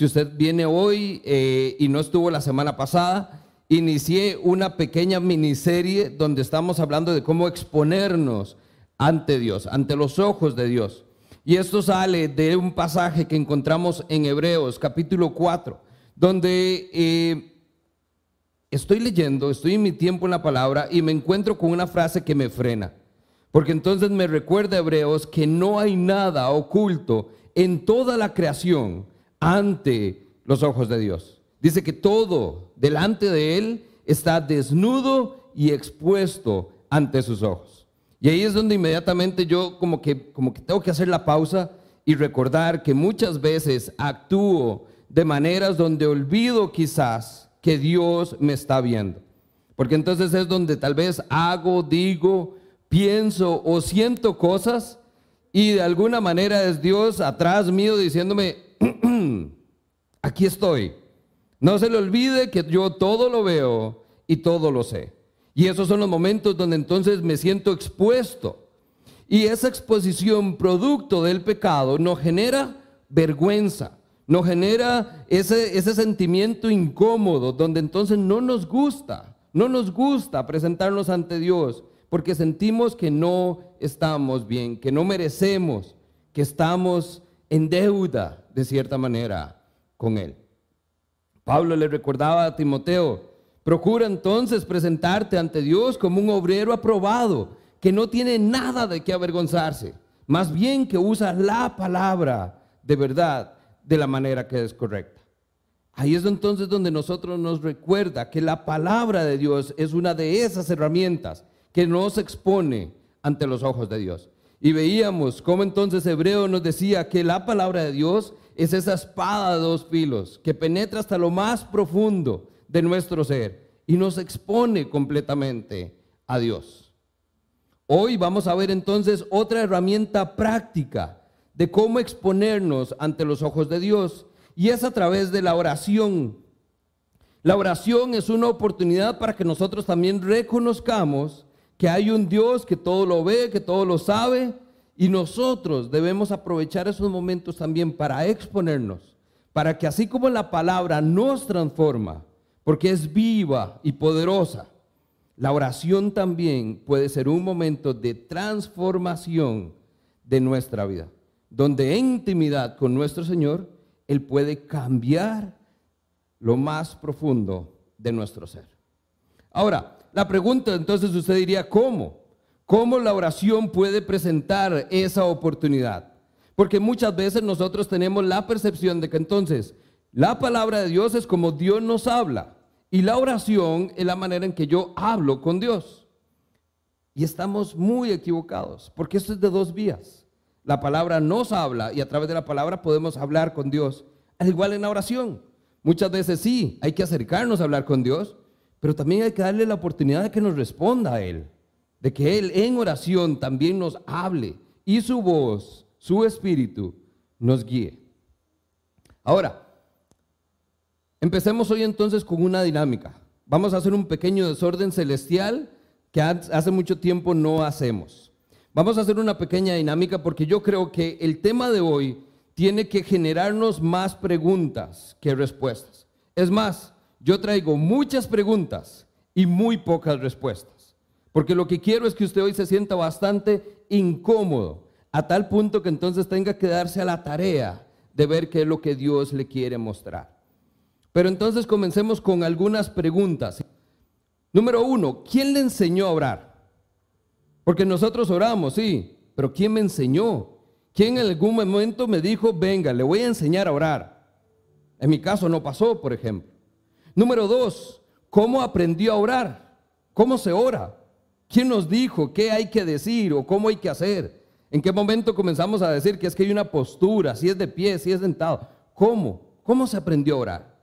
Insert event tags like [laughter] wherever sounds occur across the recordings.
Si usted viene hoy eh, y no estuvo la semana pasada, inicié una pequeña miniserie donde estamos hablando de cómo exponernos ante Dios, ante los ojos de Dios. Y esto sale de un pasaje que encontramos en Hebreos capítulo 4, donde eh, estoy leyendo, estoy en mi tiempo en la palabra y me encuentro con una frase que me frena. Porque entonces me recuerda Hebreos que no hay nada oculto en toda la creación ante los ojos de Dios. Dice que todo delante de Él está desnudo y expuesto ante sus ojos. Y ahí es donde inmediatamente yo como que, como que tengo que hacer la pausa y recordar que muchas veces actúo de maneras donde olvido quizás que Dios me está viendo. Porque entonces es donde tal vez hago, digo, pienso o siento cosas y de alguna manera es Dios atrás mío diciéndome, [clears throat] aquí estoy. No se le olvide que yo todo lo veo y todo lo sé. Y esos son los momentos donde entonces me siento expuesto. Y esa exposición producto del pecado nos genera vergüenza, nos genera ese, ese sentimiento incómodo, donde entonces no nos gusta, no nos gusta presentarnos ante Dios, porque sentimos que no estamos bien, que no merecemos, que estamos en deuda de cierta manera con Él. Pablo le recordaba a Timoteo, procura entonces presentarte ante Dios como un obrero aprobado, que no tiene nada de qué avergonzarse, más bien que usa la palabra de verdad de la manera que es correcta. Ahí es entonces donde nosotros nos recuerda que la palabra de Dios es una de esas herramientas que nos expone ante los ojos de Dios. Y veíamos cómo entonces Hebreo nos decía que la palabra de Dios es esa espada de dos filos que penetra hasta lo más profundo de nuestro ser y nos expone completamente a Dios. Hoy vamos a ver entonces otra herramienta práctica de cómo exponernos ante los ojos de Dios y es a través de la oración. La oración es una oportunidad para que nosotros también reconozcamos que hay un Dios que todo lo ve, que todo lo sabe, y nosotros debemos aprovechar esos momentos también para exponernos, para que así como la palabra nos transforma, porque es viva y poderosa, la oración también puede ser un momento de transformación de nuestra vida, donde en intimidad con nuestro Señor, Él puede cambiar lo más profundo de nuestro ser. Ahora, la pregunta entonces usted diría, ¿cómo? ¿Cómo la oración puede presentar esa oportunidad? Porque muchas veces nosotros tenemos la percepción de que entonces la palabra de Dios es como Dios nos habla y la oración es la manera en que yo hablo con Dios. Y estamos muy equivocados, porque esto es de dos vías. La palabra nos habla y a través de la palabra podemos hablar con Dios, al igual en la oración. Muchas veces sí, hay que acercarnos a hablar con Dios, pero también hay que darle la oportunidad de que nos responda a Él, de que Él en oración también nos hable y su voz, su espíritu, nos guíe. Ahora, empecemos hoy entonces con una dinámica. Vamos a hacer un pequeño desorden celestial que hace mucho tiempo no hacemos. Vamos a hacer una pequeña dinámica porque yo creo que el tema de hoy tiene que generarnos más preguntas que respuestas. Es más, yo traigo muchas preguntas y muy pocas respuestas. Porque lo que quiero es que usted hoy se sienta bastante incómodo, a tal punto que entonces tenga que darse a la tarea de ver qué es lo que Dios le quiere mostrar. Pero entonces comencemos con algunas preguntas. Número uno, ¿quién le enseñó a orar? Porque nosotros oramos, sí, pero ¿quién me enseñó? ¿Quién en algún momento me dijo, venga, le voy a enseñar a orar? En mi caso no pasó, por ejemplo. Número dos, ¿cómo aprendió a orar? ¿Cómo se ora? ¿Quién nos dijo qué hay que decir o cómo hay que hacer? ¿En qué momento comenzamos a decir que es que hay una postura, si es de pie, si es sentado? ¿Cómo? ¿Cómo se aprendió a orar?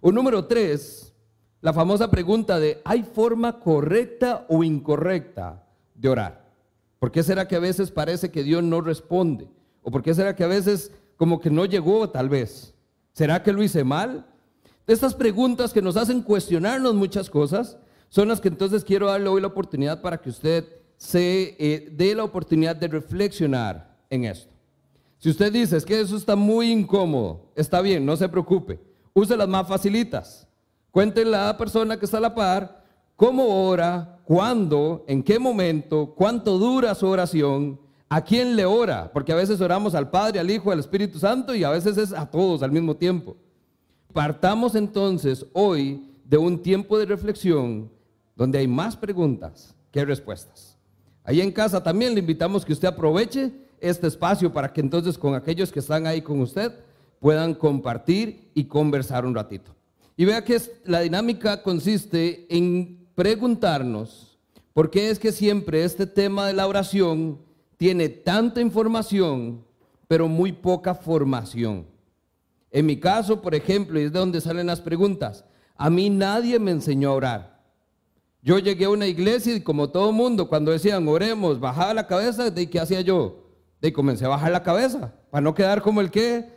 O número tres, la famosa pregunta de ¿hay forma correcta o incorrecta de orar? ¿Por qué será que a veces parece que Dios no responde? ¿O por qué será que a veces como que no llegó tal vez? ¿Será que lo hice mal? Estas preguntas que nos hacen cuestionarnos muchas cosas son las que entonces quiero darle hoy la oportunidad para que usted se eh, dé la oportunidad de reflexionar en esto. Si usted dice es que eso está muy incómodo, está bien, no se preocupe. Use las más facilitas. Cuéntenle a la persona que está a la par cómo ora, cuándo, en qué momento, cuánto dura su oración, a quién le ora, porque a veces oramos al Padre, al Hijo, al Espíritu Santo y a veces es a todos al mismo tiempo. Partamos entonces hoy de un tiempo de reflexión donde hay más preguntas que respuestas. Ahí en casa también le invitamos que usted aproveche este espacio para que entonces con aquellos que están ahí con usted puedan compartir y conversar un ratito. Y vea que la dinámica consiste en preguntarnos por qué es que siempre este tema de la oración tiene tanta información, pero muy poca formación. En mi caso, por ejemplo, y es de donde salen las preguntas, a mí nadie me enseñó a orar. Yo llegué a una iglesia y como todo mundo, cuando decían oremos, bajaba la cabeza, ¿de qué hacía yo? De comencé a bajar la cabeza, para no quedar como el que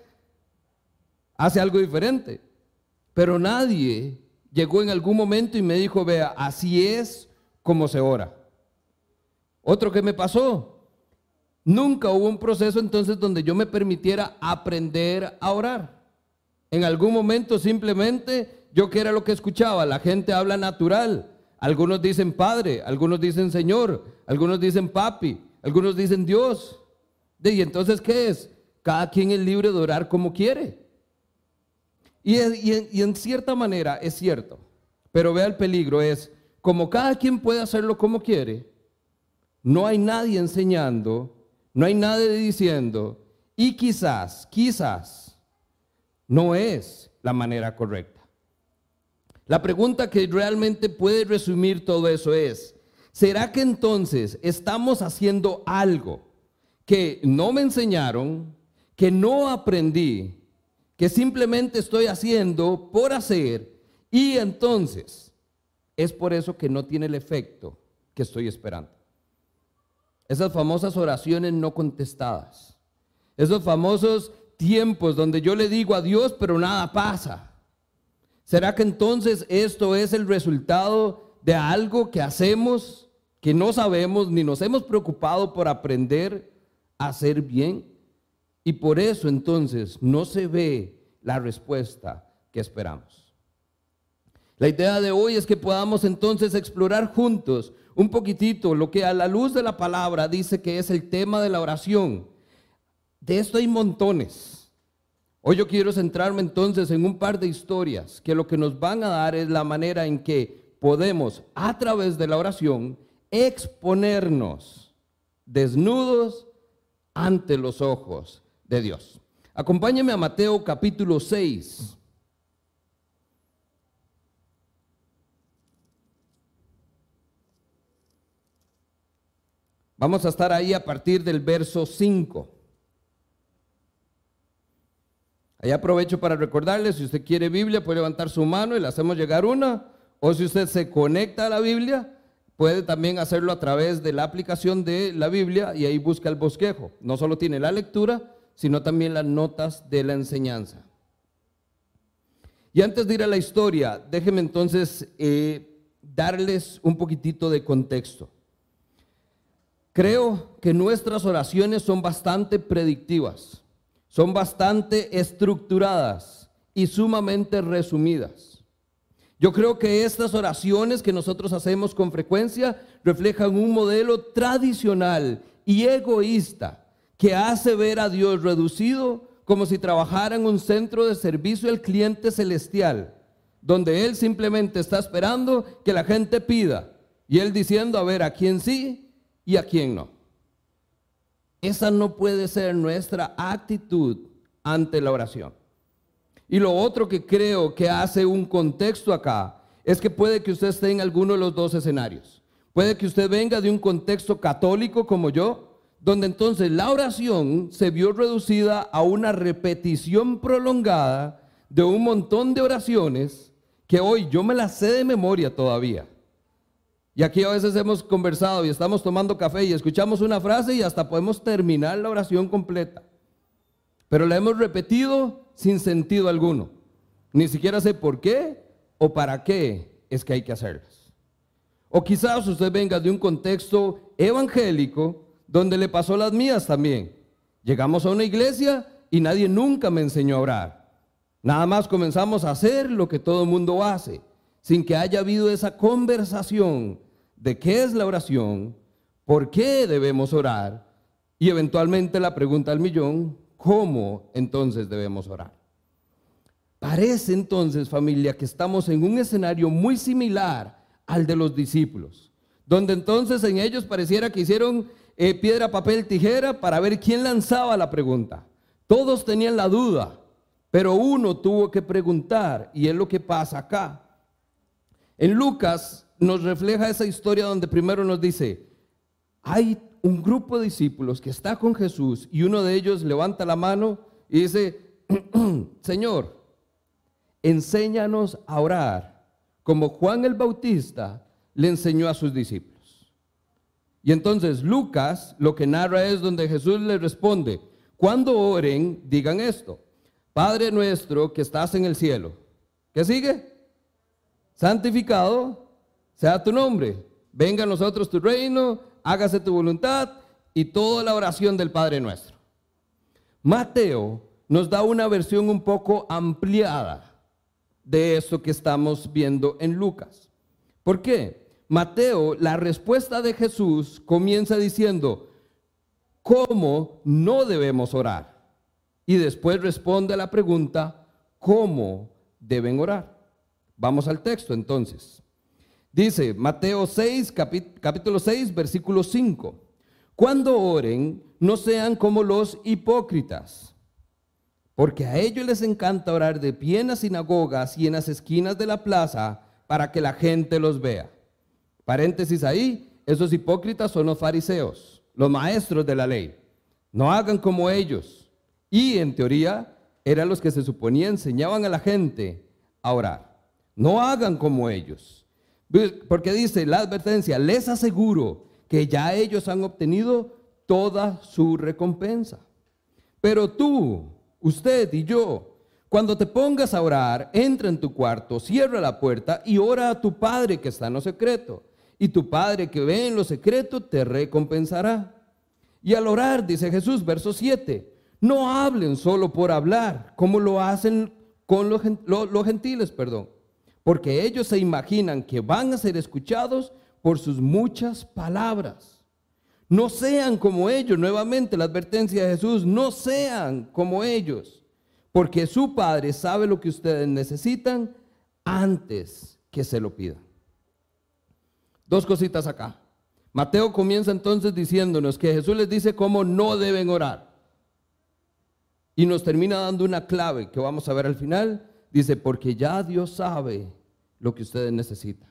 hace algo diferente. Pero nadie llegó en algún momento y me dijo, vea, así es como se ora. Otro que me pasó, nunca hubo un proceso entonces donde yo me permitiera aprender a orar. En algún momento simplemente yo que era lo que escuchaba, la gente habla natural. Algunos dicen Padre, algunos dicen Señor, algunos dicen Papi, algunos dicen Dios. ¿Y entonces qué es? Cada quien es libre de orar como quiere. Y, y en cierta manera es cierto, pero vea el peligro, es como cada quien puede hacerlo como quiere, no hay nadie enseñando, no hay nadie diciendo, y quizás, quizás, no es la manera correcta. La pregunta que realmente puede resumir todo eso es, ¿será que entonces estamos haciendo algo que no me enseñaron, que no aprendí, que simplemente estoy haciendo por hacer y entonces es por eso que no tiene el efecto que estoy esperando? Esas famosas oraciones no contestadas, esos famosos tiempos donde yo le digo a Dios pero nada pasa. ¿Será que entonces esto es el resultado de algo que hacemos que no sabemos ni nos hemos preocupado por aprender a hacer bien? Y por eso entonces no se ve la respuesta que esperamos. La idea de hoy es que podamos entonces explorar juntos un poquitito lo que a la luz de la palabra dice que es el tema de la oración. De esto hay montones. Hoy yo quiero centrarme entonces en un par de historias que lo que nos van a dar es la manera en que podemos, a través de la oración, exponernos desnudos ante los ojos de Dios. Acompáñeme a Mateo capítulo 6. Vamos a estar ahí a partir del verso 5. Ahí aprovecho para recordarle, si usted quiere Biblia, puede levantar su mano y le hacemos llegar una. O si usted se conecta a la Biblia, puede también hacerlo a través de la aplicación de la Biblia y ahí busca el bosquejo. No solo tiene la lectura, sino también las notas de la enseñanza. Y antes de ir a la historia, déjenme entonces eh, darles un poquitito de contexto. Creo que nuestras oraciones son bastante predictivas son bastante estructuradas y sumamente resumidas. Yo creo que estas oraciones que nosotros hacemos con frecuencia reflejan un modelo tradicional y egoísta que hace ver a Dios reducido como si trabajara en un centro de servicio al cliente celestial, donde Él simplemente está esperando que la gente pida y Él diciendo a ver a quién sí y a quién no. Esa no puede ser nuestra actitud ante la oración. Y lo otro que creo que hace un contexto acá es que puede que usted esté en alguno de los dos escenarios. Puede que usted venga de un contexto católico como yo, donde entonces la oración se vio reducida a una repetición prolongada de un montón de oraciones que hoy yo me las sé de memoria todavía. Y aquí a veces hemos conversado y estamos tomando café y escuchamos una frase y hasta podemos terminar la oración completa. Pero la hemos repetido sin sentido alguno. Ni siquiera sé por qué o para qué es que hay que hacerlas. O quizás usted venga de un contexto evangélico donde le pasó las mías también. Llegamos a una iglesia y nadie nunca me enseñó a orar. Nada más comenzamos a hacer lo que todo el mundo hace, sin que haya habido esa conversación de qué es la oración, por qué debemos orar y eventualmente la pregunta al millón, ¿cómo entonces debemos orar? Parece entonces, familia, que estamos en un escenario muy similar al de los discípulos, donde entonces en ellos pareciera que hicieron eh, piedra, papel, tijera para ver quién lanzaba la pregunta. Todos tenían la duda, pero uno tuvo que preguntar y es lo que pasa acá. En Lucas nos refleja esa historia donde primero nos dice, hay un grupo de discípulos que está con Jesús y uno de ellos levanta la mano y dice, [clears throat] Señor, enséñanos a orar como Juan el Bautista le enseñó a sus discípulos. Y entonces Lucas lo que narra es donde Jesús le responde, cuando oren, digan esto, Padre nuestro que estás en el cielo. ¿Qué sigue? Santificado sea tu nombre. Venga a nosotros tu reino, hágase tu voluntad y toda la oración del Padre nuestro. Mateo nos da una versión un poco ampliada de eso que estamos viendo en Lucas. ¿Por qué? Mateo, la respuesta de Jesús comienza diciendo, ¿cómo no debemos orar? Y después responde a la pregunta, ¿cómo deben orar? Vamos al texto entonces. Dice Mateo 6, capítulo 6, versículo 5. Cuando oren, no sean como los hipócritas porque a ellos les encanta orar de pie en las sinagogas y en las esquinas de la plaza para que la gente los vea. Paréntesis ahí, esos hipócritas son los fariseos, los maestros de la ley. No hagan como ellos. Y en teoría eran los que se suponía enseñaban a la gente a orar. No hagan como ellos. Porque dice la advertencia, les aseguro que ya ellos han obtenido toda su recompensa. Pero tú, usted y yo. Cuando te pongas a orar, entra en tu cuarto, cierra la puerta y ora a tu Padre que está en lo secreto. Y tu Padre que ve en lo secreto te recompensará. Y al orar, dice Jesús, verso 7, no hablen solo por hablar, como lo hacen con los, los gentiles, perdón, porque ellos se imaginan que van a ser escuchados por sus muchas palabras. No sean como ellos, nuevamente la advertencia de Jesús, no sean como ellos, porque su Padre sabe lo que ustedes necesitan antes que se lo pidan. Dos cositas acá. Mateo comienza entonces diciéndonos que Jesús les dice cómo no deben orar. Y nos termina dando una clave que vamos a ver al final. Dice, porque ya Dios sabe lo que ustedes necesitan.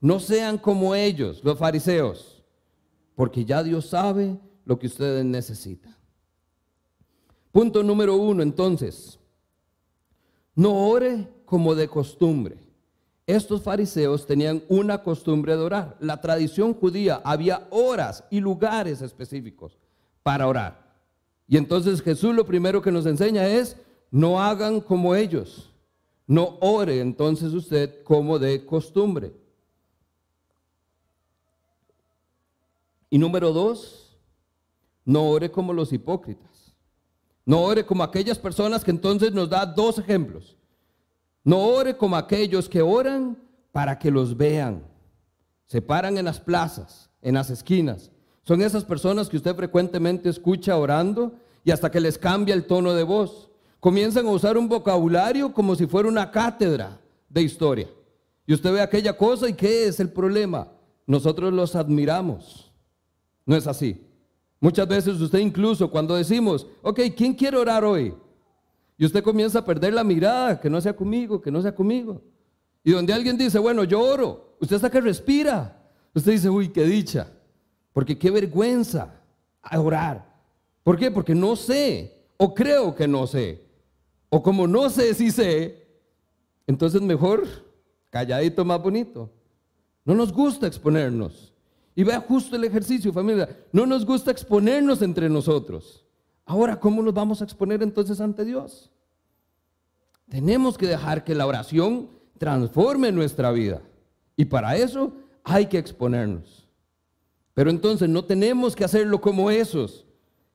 No sean como ellos, los fariseos porque ya Dios sabe lo que ustedes necesitan. Punto número uno, entonces, no ore como de costumbre. Estos fariseos tenían una costumbre de orar. La tradición judía había horas y lugares específicos para orar. Y entonces Jesús lo primero que nos enseña es, no hagan como ellos. No ore entonces usted como de costumbre. Y número dos, no ore como los hipócritas. No ore como aquellas personas que entonces nos da dos ejemplos. No ore como aquellos que oran para que los vean. Se paran en las plazas, en las esquinas. Son esas personas que usted frecuentemente escucha orando y hasta que les cambia el tono de voz. Comienzan a usar un vocabulario como si fuera una cátedra de historia. Y usted ve aquella cosa y ¿qué es el problema? Nosotros los admiramos. No es así. Muchas veces usted incluso cuando decimos, ok, ¿quién quiere orar hoy? Y usted comienza a perder la mirada, que no sea conmigo, que no sea conmigo. Y donde alguien dice, bueno, yo oro, usted hasta que respira. Usted dice, uy, qué dicha. Porque qué vergüenza orar. ¿Por qué? Porque no sé, o creo que no sé. O como no sé si sé, entonces mejor calladito más bonito. No nos gusta exponernos. Y vea justo el ejercicio, familia. No nos gusta exponernos entre nosotros. Ahora, ¿cómo nos vamos a exponer entonces ante Dios? Tenemos que dejar que la oración transforme nuestra vida. Y para eso hay que exponernos. Pero entonces no tenemos que hacerlo como esos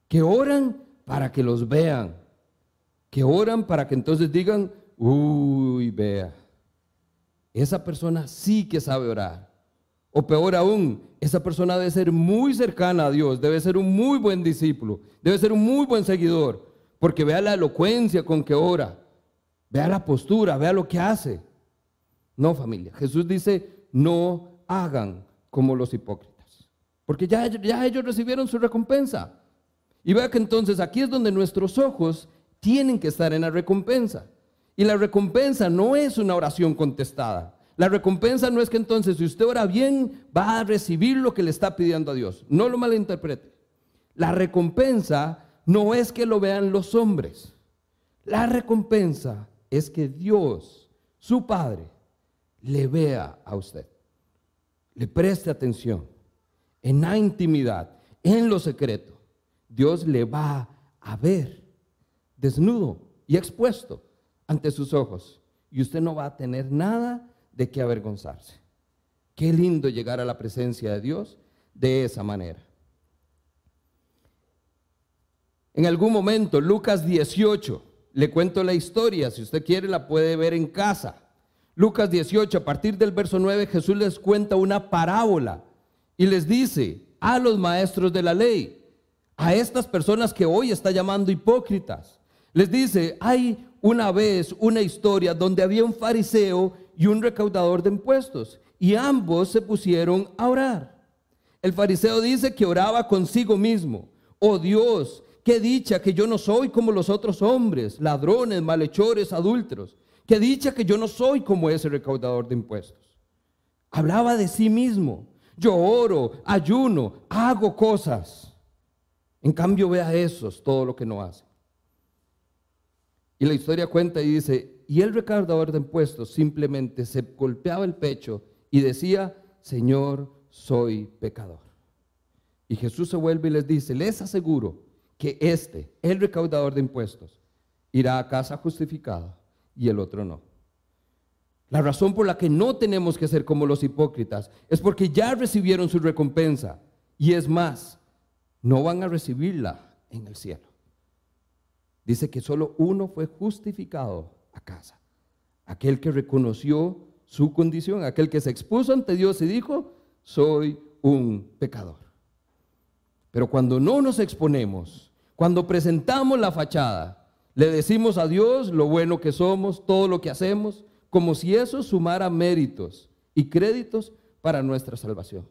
que oran para que los vean, que oran para que entonces digan, uy, vea, esa persona sí que sabe orar. O peor aún, esa persona debe ser muy cercana a Dios, debe ser un muy buen discípulo, debe ser un muy buen seguidor, porque vea la elocuencia con que ora, vea la postura, vea lo que hace. No, familia, Jesús dice, no hagan como los hipócritas, porque ya, ya ellos recibieron su recompensa. Y vea que entonces aquí es donde nuestros ojos tienen que estar en la recompensa. Y la recompensa no es una oración contestada. La recompensa no es que entonces si usted ora bien va a recibir lo que le está pidiendo a Dios. No lo malinterprete. La recompensa no es que lo vean los hombres. La recompensa es que Dios, su Padre, le vea a usted. Le preste atención. En la intimidad, en lo secreto, Dios le va a ver desnudo y expuesto ante sus ojos. Y usted no va a tener nada de qué avergonzarse. Qué lindo llegar a la presencia de Dios de esa manera. En algún momento, Lucas 18, le cuento la historia, si usted quiere la puede ver en casa. Lucas 18, a partir del verso 9, Jesús les cuenta una parábola y les dice a los maestros de la ley, a estas personas que hoy está llamando hipócritas, les dice, hay una vez una historia donde había un fariseo y un recaudador de impuestos, y ambos se pusieron a orar. El fariseo dice que oraba consigo mismo, oh Dios, qué dicha que yo no soy como los otros hombres, ladrones, malhechores, adúlteros, qué dicha que yo no soy como ese recaudador de impuestos. Hablaba de sí mismo, yo oro, ayuno, hago cosas. En cambio, ve a esos todo lo que no hacen. Y la historia cuenta y dice, y el recaudador de impuestos simplemente se golpeaba el pecho y decía, Señor, soy pecador. Y Jesús se vuelve y les dice, les aseguro que este, el recaudador de impuestos, irá a casa justificado y el otro no. La razón por la que no tenemos que ser como los hipócritas es porque ya recibieron su recompensa y es más, no van a recibirla en el cielo. Dice que solo uno fue justificado a casa. Aquel que reconoció su condición, aquel que se expuso ante Dios y dijo, soy un pecador. Pero cuando no nos exponemos, cuando presentamos la fachada, le decimos a Dios lo bueno que somos, todo lo que hacemos, como si eso sumara méritos y créditos para nuestra salvación.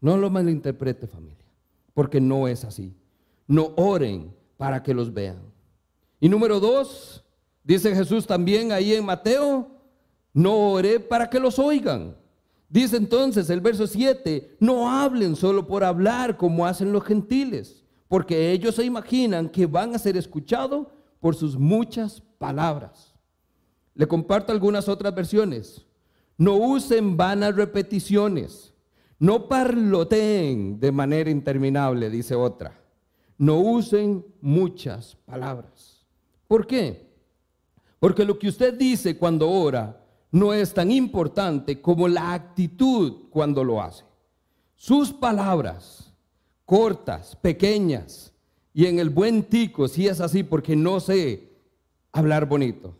No lo malinterprete familia, porque no es así. No oren para que los vean. Y número dos, dice Jesús también ahí en Mateo, no oré para que los oigan. Dice entonces el verso 7, no hablen solo por hablar como hacen los gentiles, porque ellos se imaginan que van a ser escuchados por sus muchas palabras. Le comparto algunas otras versiones. No usen vanas repeticiones. No parloteen de manera interminable, dice otra. No usen muchas palabras. ¿Por qué? Porque lo que usted dice cuando ora no es tan importante como la actitud cuando lo hace. Sus palabras, cortas, pequeñas, y en el buen tico, si es así, porque no sé hablar bonito,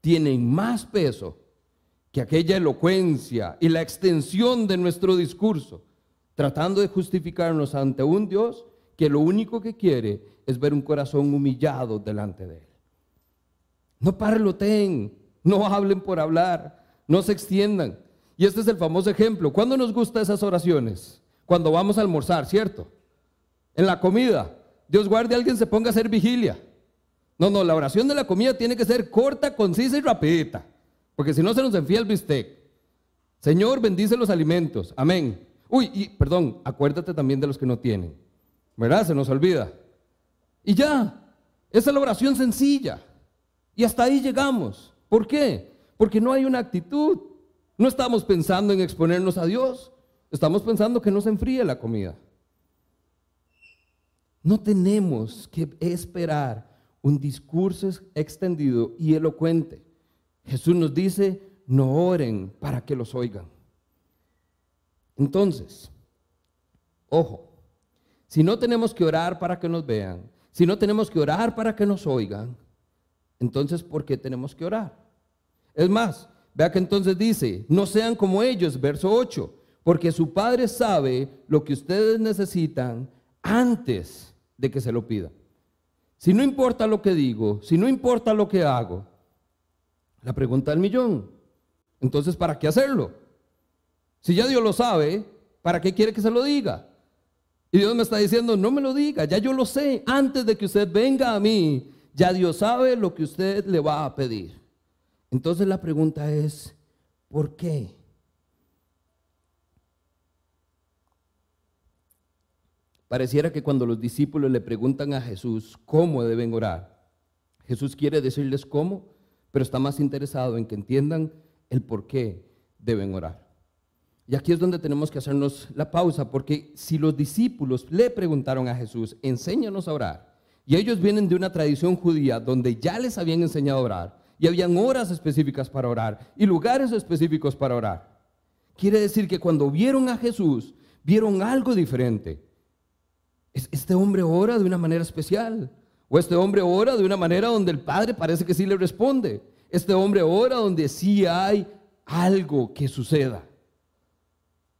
tienen más peso que aquella elocuencia y la extensión de nuestro discurso, tratando de justificarnos ante un Dios que lo único que quiere es ver un corazón humillado delante de Él. No parloten, no hablen por hablar, no se extiendan. Y este es el famoso ejemplo. ¿Cuándo nos gustan esas oraciones? Cuando vamos a almorzar, ¿cierto? En la comida. Dios guarde a alguien se ponga a hacer vigilia. No, no, la oración de la comida tiene que ser corta, concisa y rapidita. Porque si no se nos enfía el bistec. Señor, bendice los alimentos. Amén. Uy, y perdón, acuérdate también de los que no tienen. ¿Verdad? Se nos olvida. Y ya, esa es la oración sencilla. Y hasta ahí llegamos. ¿Por qué? Porque no hay una actitud. No estamos pensando en exponernos a Dios. Estamos pensando que no se enfríe la comida. No tenemos que esperar un discurso extendido y elocuente. Jesús nos dice, no oren para que los oigan. Entonces, ojo, si no tenemos que orar para que nos vean, Si no tenemos que orar para que nos oigan, entonces ¿por qué tenemos que orar? Es más, vea que entonces dice, no sean como ellos, verso 8, porque su Padre sabe lo que ustedes necesitan antes de que se lo pidan. Si no importa lo que digo, si no importa lo que hago, la pregunta del millón, entonces ¿para qué hacerlo? Si ya Dios lo sabe, ¿para qué quiere que se lo diga? Y Dios me está diciendo, no me lo diga, ya yo lo sé, antes de que usted venga a mí, ya Dios sabe lo que usted le va a pedir. Entonces la pregunta es, ¿por qué? Pareciera que cuando los discípulos le preguntan a Jesús cómo deben orar, Jesús quiere decirles cómo, pero está más interesado en que entiendan el por qué deben orar. Y aquí es donde tenemos que hacernos la pausa, porque si los discípulos le preguntaron a Jesús, enséñanos a orar, y ellos vienen de una tradición judía donde ya les habían enseñado a orar, y habían horas específicas para orar, y lugares específicos para orar. Quiere decir que cuando vieron a Jesús, vieron algo diferente. Este hombre ora de una manera especial, o este hombre ora de una manera donde el Padre parece que sí le responde. Este hombre ora donde sí hay algo que suceda.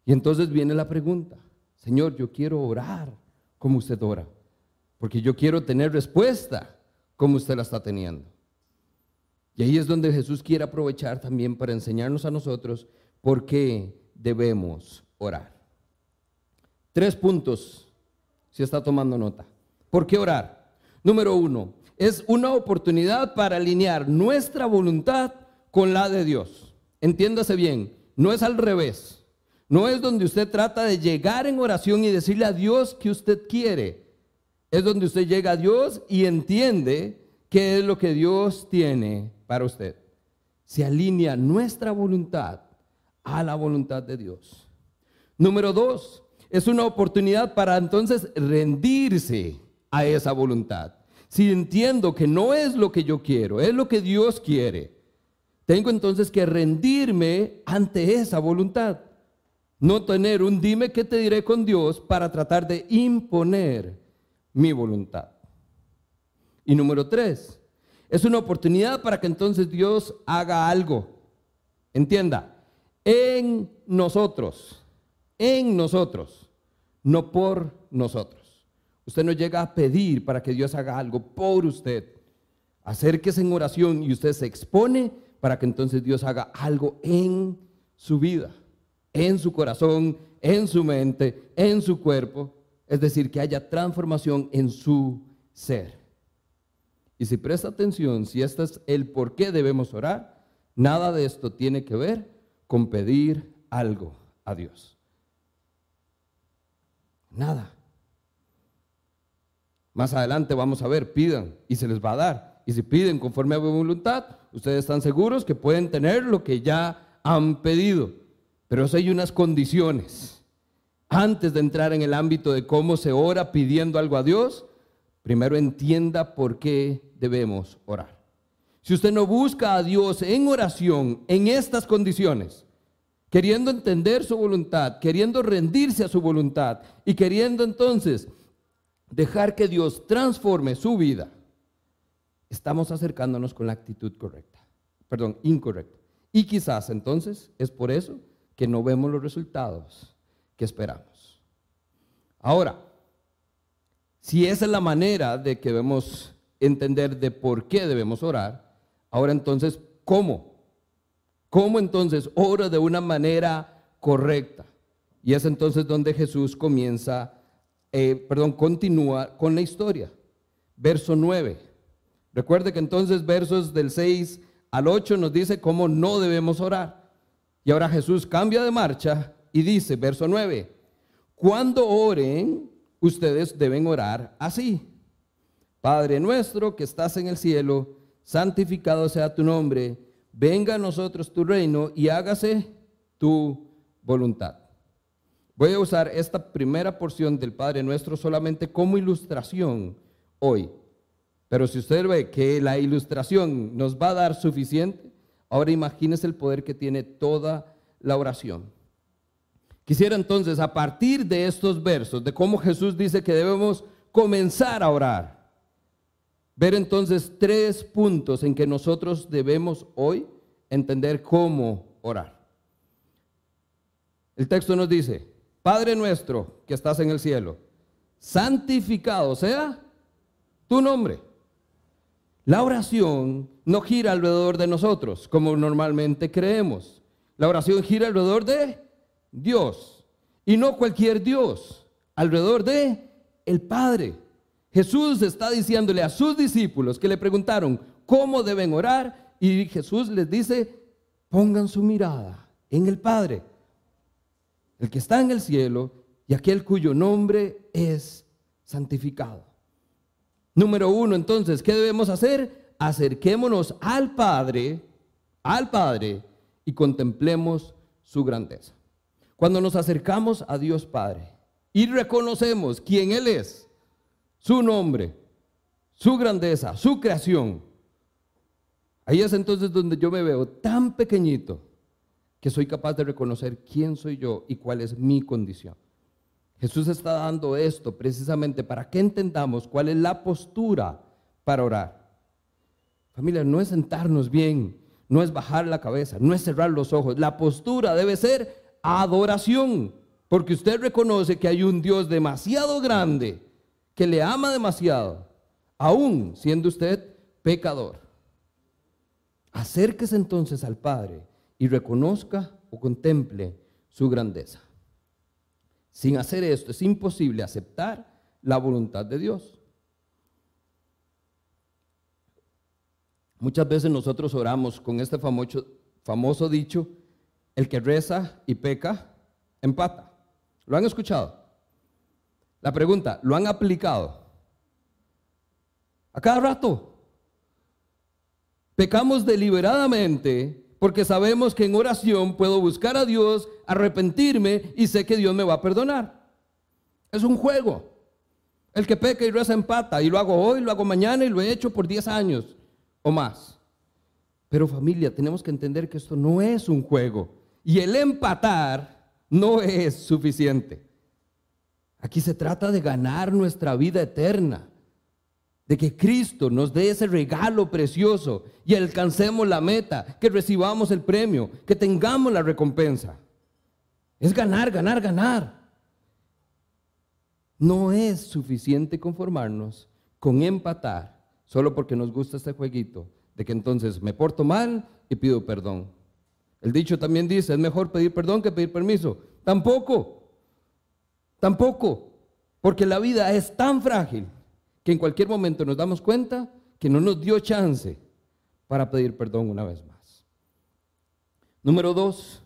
Y entonces viene la pregunta, Señor, yo quiero orar como usted ora, porque yo quiero tener respuesta como usted la está teniendo. Y ahí es donde Jesús quiere aprovechar también para enseñarnos a nosotros por qué debemos orar. Tres puntos, si está tomando nota. ¿Por qué orar? Número uno, es una oportunidad para alinear nuestra voluntad con la de Dios. Entiéndase bien, no es al revés. No es donde usted trata de llegar en oración y decirle a Dios que usted quiere. Es donde usted llega a Dios y entiende qué es lo que Dios tiene para usted. Se alinea nuestra voluntad a la voluntad de Dios. Número dos, es una oportunidad para entonces rendirse a esa voluntad. Si entiendo que no es lo que yo quiero, es lo que Dios quiere, tengo entonces que rendirme ante esa voluntad. No tener un dime qué te diré con Dios para tratar de imponer mi voluntad. Y número tres, es una oportunidad para que entonces Dios haga algo. Entienda, en nosotros, en nosotros, no por nosotros. Usted no llega a pedir para que Dios haga algo por usted. Acérquese en oración y usted se expone para que entonces Dios haga algo en su vida en su corazón, en su mente, en su cuerpo. Es decir, que haya transformación en su ser. Y si presta atención, si este es el por qué debemos orar, nada de esto tiene que ver con pedir algo a Dios. Nada. Más adelante vamos a ver, pidan y se les va a dar. Y si piden conforme a voluntad, ustedes están seguros que pueden tener lo que ya han pedido. Pero hay unas condiciones. Antes de entrar en el ámbito de cómo se ora pidiendo algo a Dios, primero entienda por qué debemos orar. Si usted no busca a Dios en oración en estas condiciones, queriendo entender su voluntad, queriendo rendirse a su voluntad y queriendo entonces dejar que Dios transforme su vida, estamos acercándonos con la actitud correcta, perdón, incorrecta. Y quizás entonces es por eso que no vemos los resultados que esperamos. Ahora, si esa es la manera de que debemos entender de por qué debemos orar, ahora entonces, ¿cómo? ¿Cómo entonces oro de una manera correcta? Y es entonces donde Jesús comienza, eh, perdón, continúa con la historia. Verso 9. Recuerde que entonces versos del 6 al 8 nos dice cómo no debemos orar. Y ahora Jesús cambia de marcha y dice, verso 9, cuando oren, ustedes deben orar así. Padre nuestro que estás en el cielo, santificado sea tu nombre, venga a nosotros tu reino y hágase tu voluntad. Voy a usar esta primera porción del Padre nuestro solamente como ilustración hoy. Pero si usted ve que la ilustración nos va a dar suficiente, Ahora imagínese el poder que tiene toda la oración. Quisiera entonces, a partir de estos versos, de cómo Jesús dice que debemos comenzar a orar, ver entonces tres puntos en que nosotros debemos hoy entender cómo orar. El texto nos dice, Padre nuestro que estás en el cielo, santificado sea tu nombre. La oración no gira alrededor de nosotros, como normalmente creemos. La oración gira alrededor de Dios. Y no cualquier Dios, alrededor de el Padre. Jesús está diciéndole a sus discípulos que le preguntaron cómo deben orar y Jesús les dice, pongan su mirada en el Padre, el que está en el cielo y aquel cuyo nombre es santificado. Número uno, entonces, ¿qué debemos hacer? Acerquémonos al Padre, al Padre, y contemplemos su grandeza. Cuando nos acercamos a Dios Padre y reconocemos quién Él es, su nombre, su grandeza, su creación, ahí es entonces donde yo me veo tan pequeñito que soy capaz de reconocer quién soy yo y cuál es mi condición. Jesús está dando esto precisamente para que entendamos cuál es la postura para orar. Familia, no es sentarnos bien, no es bajar la cabeza, no es cerrar los ojos. La postura debe ser adoración, porque usted reconoce que hay un Dios demasiado grande que le ama demasiado, aún siendo usted pecador. Acérquese entonces al Padre y reconozca o contemple su grandeza. Sin hacer esto es imposible aceptar la voluntad de Dios. Muchas veces nosotros oramos con este famoso, dicho, el que reza y peca, empata. ¿Lo han escuchado? La pregunta, ¿lo han aplicado? A cada rato. Pecamos deliberadamente porque sabemos que en oración puedo buscar a Dios, arrepentirme y sé que Dios me va a perdonar. Es un juego. El que peca y reza empata y lo hago hoy, lo hago mañana y lo he hecho por 10 años o más. Pero familia, tenemos que entender que esto no es un juego y el empatar no es suficiente. Aquí se trata de ganar nuestra vida eterna de que Cristo nos dé ese regalo precioso y alcancemos la meta, que recibamos el premio, que tengamos la recompensa. Es ganar, ganar, ganar. No es suficiente conformarnos con empatar solo porque nos gusta este jueguito, de que entonces me porto mal y pido perdón. El dicho también dice, es mejor pedir perdón que pedir permiso. Tampoco, tampoco, porque la vida es tan frágil que en cualquier momento nos damos cuenta que no nos dio chance para pedir perdón una vez más. Número dos,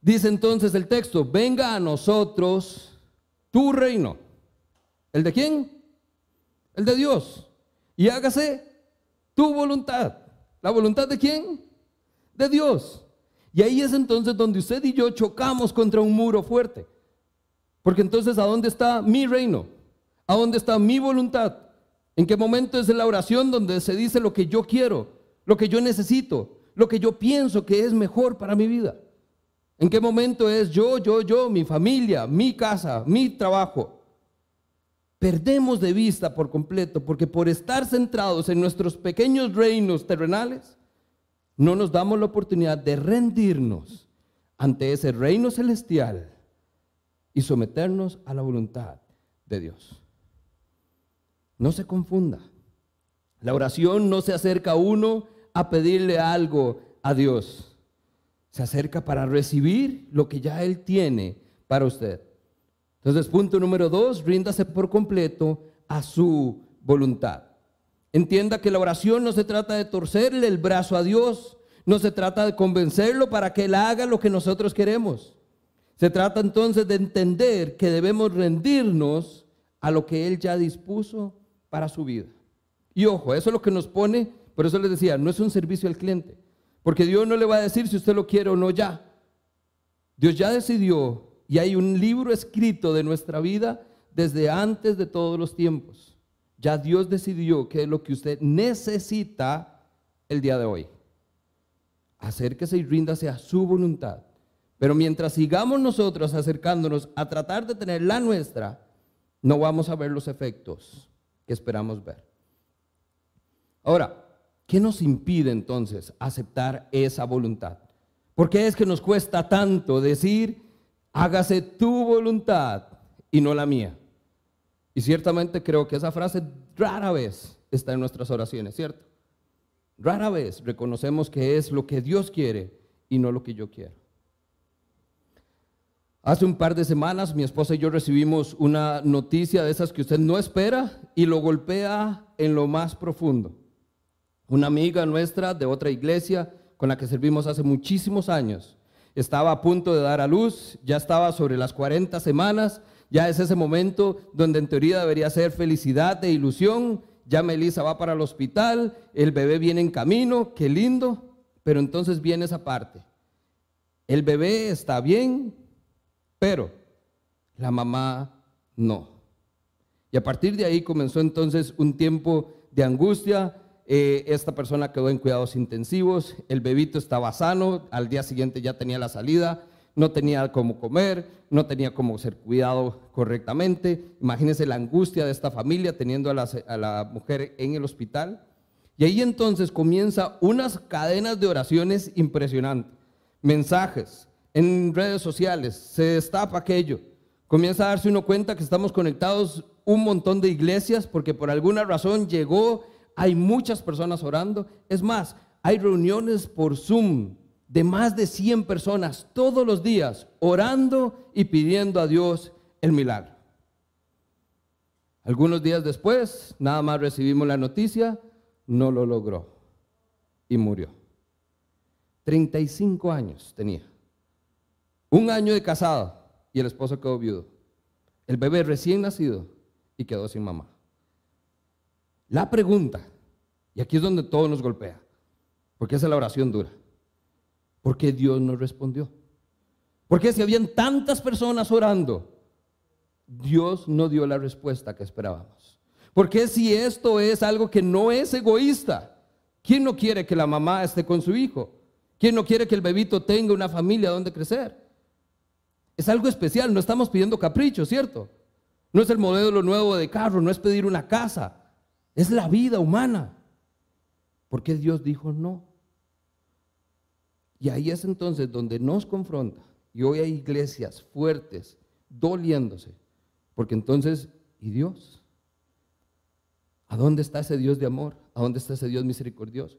dice entonces el texto, venga a nosotros tu reino. ¿El de quién? El de Dios. Y hágase tu voluntad. ¿La voluntad de quién? De Dios. Y ahí es entonces donde usted y yo chocamos contra un muro fuerte. Porque entonces, ¿a dónde está mi reino? ¿A dónde está mi voluntad? ¿En qué momento es la oración donde se dice lo que yo quiero, lo que yo necesito, lo que yo pienso que es mejor para mi vida? ¿En qué momento es yo, yo, yo, mi familia, mi casa, mi trabajo? Perdemos de vista por completo porque por estar centrados en nuestros pequeños reinos terrenales, no nos damos la oportunidad de rendirnos ante ese reino celestial y someternos a la voluntad de Dios. No se confunda. La oración no se acerca a uno a pedirle algo a Dios. Se acerca para recibir lo que ya Él tiene para usted. Entonces, punto número dos, ríndase por completo a su voluntad. Entienda que la oración no se trata de torcerle el brazo a Dios, no se trata de convencerlo para que Él haga lo que nosotros queremos. Se trata entonces de entender que debemos rendirnos a lo que Él ya dispuso para su vida. Y ojo, eso es lo que nos pone, por eso les decía, no es un servicio al cliente, porque Dios no le va a decir si usted lo quiere o no ya. Dios ya decidió y hay un libro escrito de nuestra vida desde antes de todos los tiempos. Ya Dios decidió qué es lo que usted necesita el día de hoy. Acérquese y ríndase a su voluntad. Pero mientras sigamos nosotros acercándonos a tratar de tener la nuestra, no vamos a ver los efectos que esperamos ver. Ahora, ¿qué nos impide entonces aceptar esa voluntad? ¿Por qué es que nos cuesta tanto decir, hágase tu voluntad y no la mía? Y ciertamente creo que esa frase rara vez está en nuestras oraciones, ¿cierto? Rara vez reconocemos que es lo que Dios quiere y no lo que yo quiero. Hace un par de semanas mi esposa y yo recibimos una noticia de esas que usted no espera y lo golpea en lo más profundo. Una amiga nuestra de otra iglesia con la que servimos hace muchísimos años estaba a punto de dar a luz, ya estaba sobre las 40 semanas, ya es ese momento donde en teoría debería ser felicidad e ilusión, ya Melissa va para el hospital, el bebé viene en camino, qué lindo, pero entonces viene esa parte. El bebé está bien, pero la mamá no. Y a partir de ahí comenzó entonces un tiempo de angustia. Eh, esta persona quedó en cuidados intensivos, el bebito estaba sano, al día siguiente ya tenía la salida, no tenía cómo comer, no tenía cómo ser cuidado correctamente. Imagínense la angustia de esta familia teniendo a la, a la mujer en el hospital. Y ahí entonces comienza unas cadenas de oraciones impresionantes, mensajes, en redes sociales, se destapa aquello. Comienza a darse uno cuenta que estamos conectados un montón de iglesias porque por alguna razón llegó, hay muchas personas orando. Es más, hay reuniones por Zoom de más de 100 personas todos los días orando y pidiendo a Dios el milagro. Algunos días después, nada más recibimos la noticia, no lo logró y murió. 35 años tenía. Un año de casado y el esposo quedó viudo. El bebé recién nacido y quedó sin mamá. La pregunta, y aquí es donde todo nos golpea, porque esa es la oración dura. ¿Por qué Dios no respondió? Porque si habían tantas personas orando, Dios no dio la respuesta que esperábamos? Porque si esto es algo que no es egoísta, ¿quién no quiere que la mamá esté con su hijo? ¿Quién no quiere que el bebito tenga una familia donde crecer? Es algo especial, no estamos pidiendo capricho, ¿cierto? No es el modelo nuevo de carro, no es pedir una casa, es la vida humana. ¿Por qué Dios dijo no? Y ahí es entonces donde nos confronta. Y hoy hay iglesias fuertes, doliéndose. Porque entonces, ¿y Dios? ¿A dónde está ese Dios de amor? ¿A dónde está ese Dios misericordioso?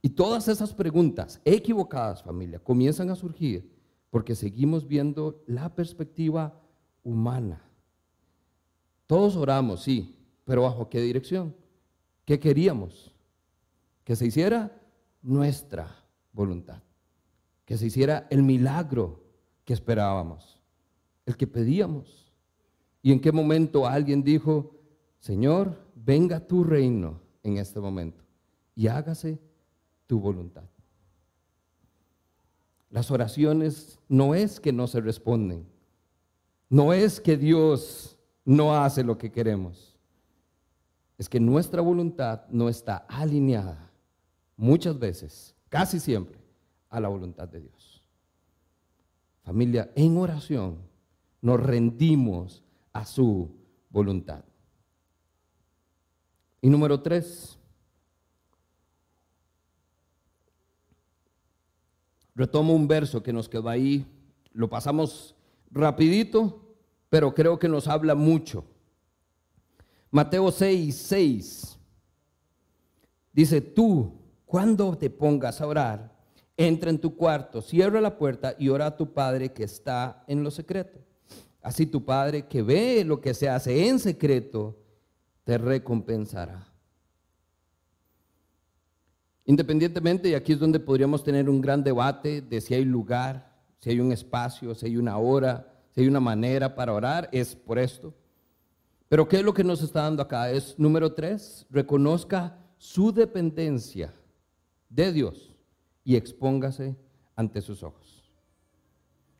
Y todas esas preguntas equivocadas, familia, comienzan a surgir porque seguimos viendo la perspectiva humana. Todos oramos, sí, pero ¿bajo qué dirección? ¿Qué queríamos? Que se hiciera nuestra voluntad, que se hiciera el milagro que esperábamos, el que pedíamos. ¿Y en qué momento alguien dijo, Señor, venga tu reino en este momento y hágase tu voluntad? Las oraciones no es que no se responden, no es que Dios no hace lo que queremos, es que nuestra voluntad no está alineada muchas veces, casi siempre, a la voluntad de Dios. Familia, en oración nos rendimos a su voluntad. Y número tres, Retomo un verso que nos quedó ahí, lo pasamos rapidito, pero creo que nos habla mucho. Mateo 6, 6. Dice, tú, cuando te pongas a orar, entra en tu cuarto, cierra la puerta y ora a tu Padre que está en lo secreto. Así tu Padre que ve lo que se hace en secreto, te recompensará. Independientemente, y aquí es donde podríamos tener un gran debate de si hay lugar, si hay un espacio, si hay una hora, si hay una manera para orar, es por esto. Pero ¿qué es lo que nos está dando acá? Es número tres, reconozca su dependencia de Dios y expóngase ante sus ojos.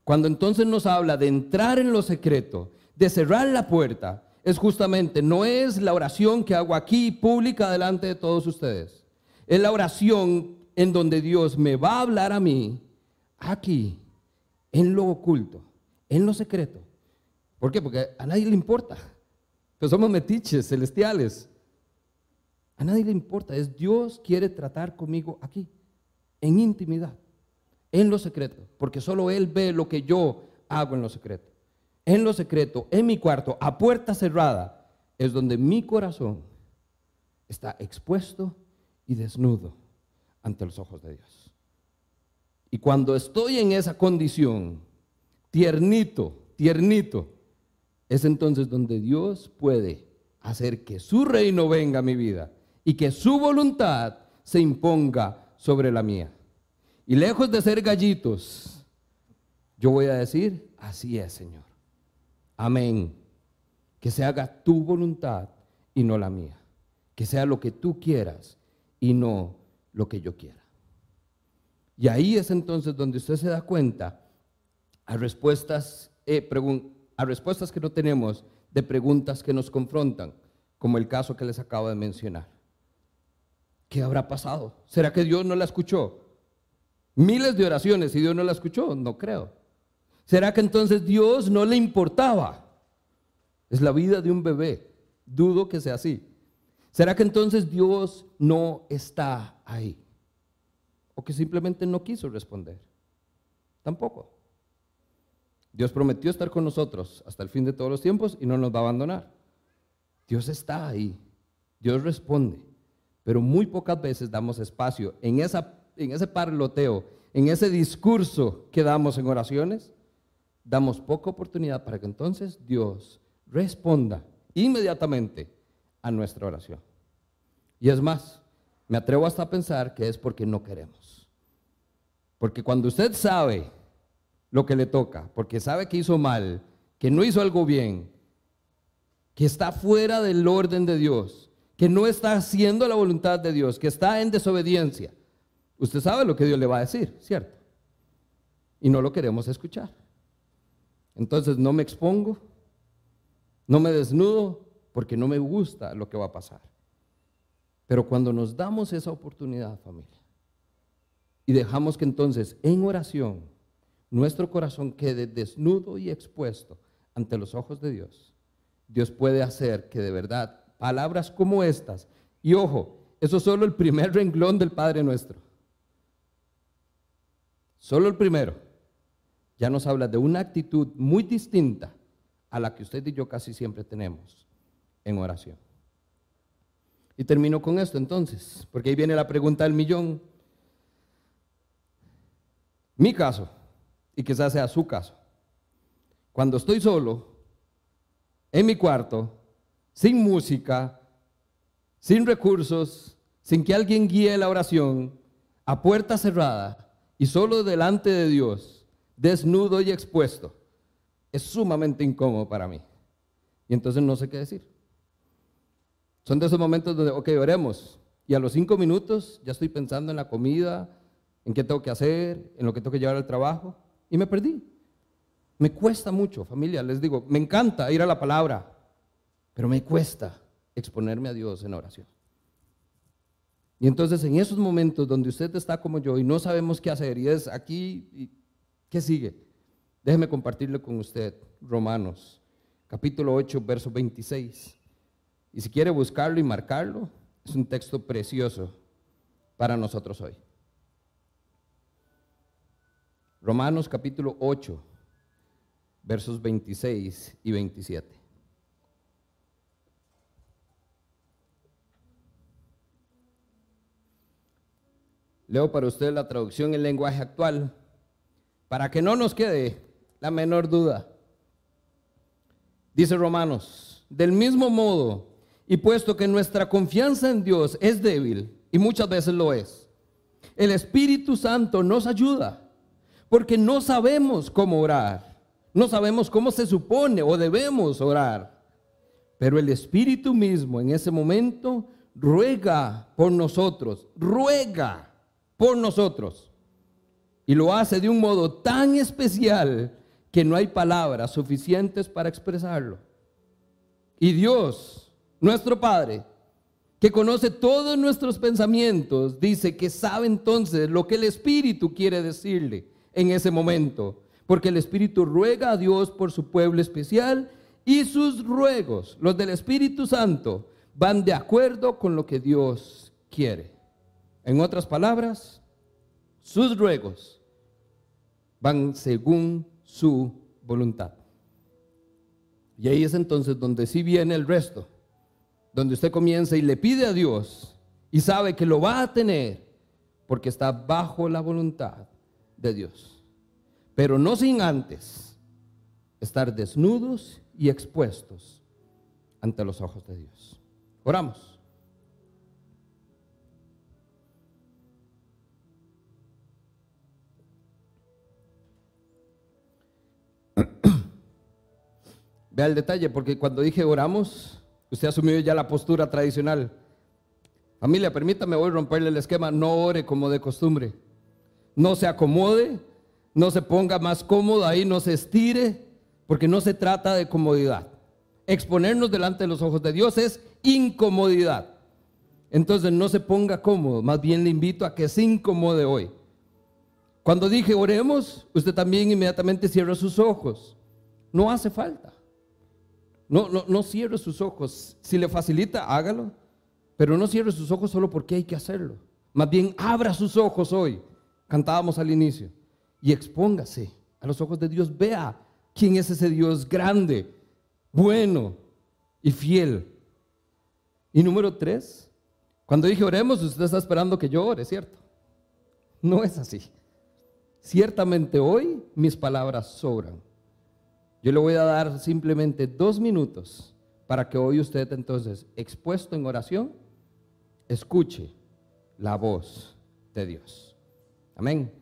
Cuando entonces nos habla de entrar en lo secreto, de cerrar la puerta, es justamente, no es la oración que hago aquí pública delante de todos ustedes es la oración en donde Dios me va a hablar a mí aquí, en lo oculto, en lo secreto. ¿Por qué? Porque a nadie le importa. que somos metiches celestiales. A nadie le importa, es Dios quiere tratar conmigo aquí, en intimidad, en lo secreto, porque solo Él ve lo que yo hago en lo secreto. En lo secreto, en mi cuarto, a puerta cerrada, es donde mi corazón está expuesto y desnudo ante los ojos de Dios. Y cuando estoy en esa condición, tiernito, tiernito, es entonces donde Dios puede hacer que su reino venga a mi vida y que su voluntad se imponga sobre la mía. Y lejos de ser gallitos, yo voy a decir, así es, Señor. Amén. Que se haga tu voluntad y no la mía. Que sea lo que tú quieras y no lo que yo quiera. Y ahí es entonces donde usted se da cuenta a respuestas, eh, a respuestas que no tenemos de preguntas que nos confrontan, como el caso que les acabo de mencionar. ¿Qué habrá pasado? ¿Será que Dios no la escuchó? Miles de oraciones y Dios no la escuchó, no creo. ¿Será que entonces Dios no le importaba? Es la vida de un bebé. Dudo que sea así. ¿Será que entonces Dios no está ahí? ¿O que simplemente no quiso responder? Tampoco. Dios prometió estar con nosotros hasta el fin de todos los tiempos y no nos va a abandonar. Dios está ahí. Dios responde. Pero muy pocas veces damos espacio en, esa, en ese parloteo, en ese discurso que damos en oraciones, damos poca oportunidad para que entonces Dios responda inmediatamente a nuestra oración. Y es más, me atrevo hasta a pensar que es porque no queremos. Porque cuando usted sabe lo que le toca, porque sabe que hizo mal, que no hizo algo bien, que está fuera del orden de Dios, que no está haciendo la voluntad de Dios, que está en desobediencia, usted sabe lo que Dios le va a decir, ¿cierto? Y no lo queremos escuchar. Entonces no me expongo, no me desnudo, porque no me gusta lo que va a pasar. Pero cuando nos damos esa oportunidad, familia, y dejamos que entonces en oración nuestro corazón quede desnudo y expuesto ante los ojos de Dios, Dios puede hacer que de verdad palabras como estas, y ojo, eso es solo el primer renglón del Padre nuestro, solo el primero, ya nos habla de una actitud muy distinta a la que usted y yo casi siempre tenemos en oración. Y termino con esto entonces, porque ahí viene la pregunta del millón. Mi caso, y quizás sea su caso, cuando estoy solo, en mi cuarto, sin música, sin recursos, sin que alguien guíe la oración, a puerta cerrada y solo delante de Dios, desnudo y expuesto, es sumamente incómodo para mí. Y entonces no sé qué decir. Son de esos momentos donde, ok, oremos. Y a los cinco minutos ya estoy pensando en la comida, en qué tengo que hacer, en lo que tengo que llevar al trabajo. Y me perdí. Me cuesta mucho, familia, les digo, me encanta ir a la palabra, pero me cuesta exponerme a Dios en oración. Y entonces en esos momentos donde usted está como yo y no sabemos qué hacer, y es aquí, ¿qué sigue? Déjeme compartirle con usted Romanos, capítulo 8, verso 26. Y si quiere buscarlo y marcarlo, es un texto precioso para nosotros hoy. Romanos capítulo 8, versos 26 y 27. Leo para usted la traducción en lenguaje actual, para que no nos quede la menor duda. Dice Romanos, del mismo modo, y puesto que nuestra confianza en Dios es débil, y muchas veces lo es, el Espíritu Santo nos ayuda, porque no sabemos cómo orar, no sabemos cómo se supone o debemos orar, pero el Espíritu mismo en ese momento ruega por nosotros, ruega por nosotros, y lo hace de un modo tan especial que no hay palabras suficientes para expresarlo. Y Dios, nuestro Padre, que conoce todos nuestros pensamientos, dice que sabe entonces lo que el Espíritu quiere decirle en ese momento, porque el Espíritu ruega a Dios por su pueblo especial y sus ruegos, los del Espíritu Santo, van de acuerdo con lo que Dios quiere. En otras palabras, sus ruegos van según su voluntad. Y ahí es entonces donde sí viene el resto, donde usted comienza y le pide a Dios y sabe que lo va a tener porque está bajo la voluntad de Dios. Pero no sin antes estar desnudos y expuestos ante los ojos de Dios. Oramos. [clears throat] Vea el detalle, porque cuando dije oramos, usted asumió ya la postura tradicional. Familia, permítame hoy romperle el esquema, no ore como de costumbre. No se acomode, no se ponga más cómodo ahí, no se estire, porque no se trata de comodidad. Exponernos delante de los ojos de Dios es incomodidad. Entonces no se ponga cómodo, más bien le invito a que se incomode hoy. Cuando dije oremos, usted también inmediatamente cierra sus ojos. No hace falta. No, no, no cierre sus ojos. Si le facilita, hágalo. Pero no cierre sus ojos solo porque hay que hacerlo. Más bien, abra sus ojos hoy. Cantábamos al inicio. Y expóngase a los ojos de Dios. Vea quién es ese Dios grande, bueno y fiel. Y número tres, cuando dije oremos, usted está esperando que yo ore, ¿cierto? No es así. Ciertamente hoy mis palabras sobran. Yo le voy a dar simplemente dos minutos para que hoy usted entonces, expuesto en oración, escuche la voz de Dios. Amén.